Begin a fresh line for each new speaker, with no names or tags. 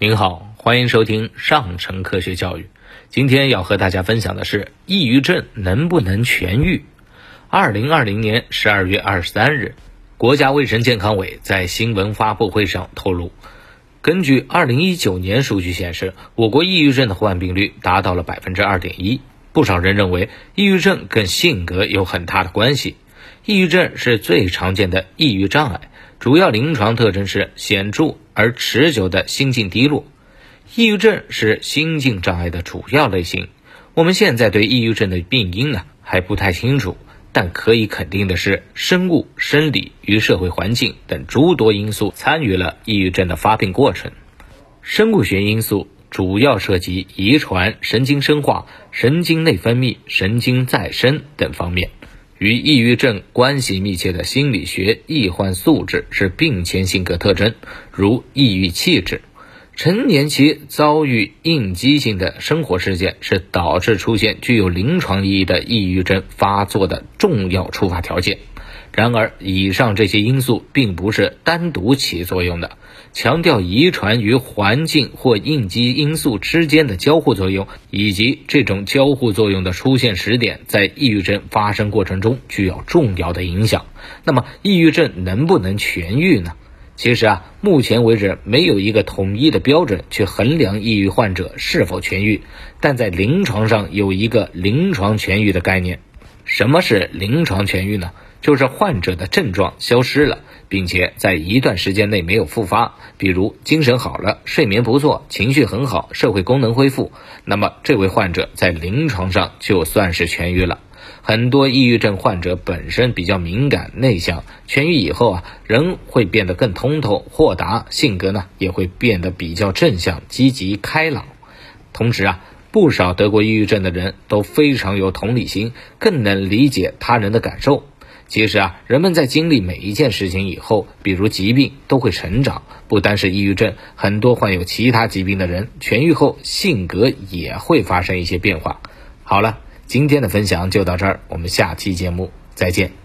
您好，欢迎收听上乘科学教育。今天要和大家分享的是，抑郁症能不能痊愈？二零二零年十二月二十三日，国家卫生健康委在新闻发布会上透露，根据二零一九年数据显示，我国抑郁症的患病率达到了百分之二点一。不少人认为，抑郁症跟性格有很大的关系。抑郁症是最常见的抑郁障碍，主要临床特征是显著而持久的心境低落。抑郁症是心境障碍的主要类型。我们现在对抑郁症的病因呢还不太清楚，但可以肯定的是，生物、生理与社会环境等诸多因素参与了抑郁症的发病过程。生物学因素主要涉及遗传、神经生化、神经内分泌、神经再生等方面。与抑郁症关系密切的心理学易患素质是病前性格特征，如抑郁气质。成年期遭遇应激性的生活事件是导致出现具有临床意义的抑郁症发作的重要触发条件。然而，以上这些因素并不是单独起作用的。强调遗传与环境或应激因素之间的交互作用，以及这种交互作用的出现时点，在抑郁症发生过程中具有重要的影响。那么，抑郁症能不能痊愈呢？其实啊，目前为止没有一个统一的标准去衡量抑郁患者是否痊愈，但在临床上有一个临床痊愈的概念。什么是临床痊愈呢？就是患者的症状消失了，并且在一段时间内没有复发，比如精神好了、睡眠不错、情绪很好、社会功能恢复，那么这位患者在临床上就算是痊愈了。很多抑郁症患者本身比较敏感内向，痊愈以后啊，人会变得更通透、豁达，性格呢也会变得比较正向、积极、开朗。同时啊。不少得过抑郁症的人都非常有同理心，更能理解他人的感受。其实啊，人们在经历每一件事情以后，比如疾病，都会成长。不单是抑郁症，很多患有其他疾病的人痊愈后，性格也会发生一些变化。好了，今天的分享就到这儿，我们下期节目再见。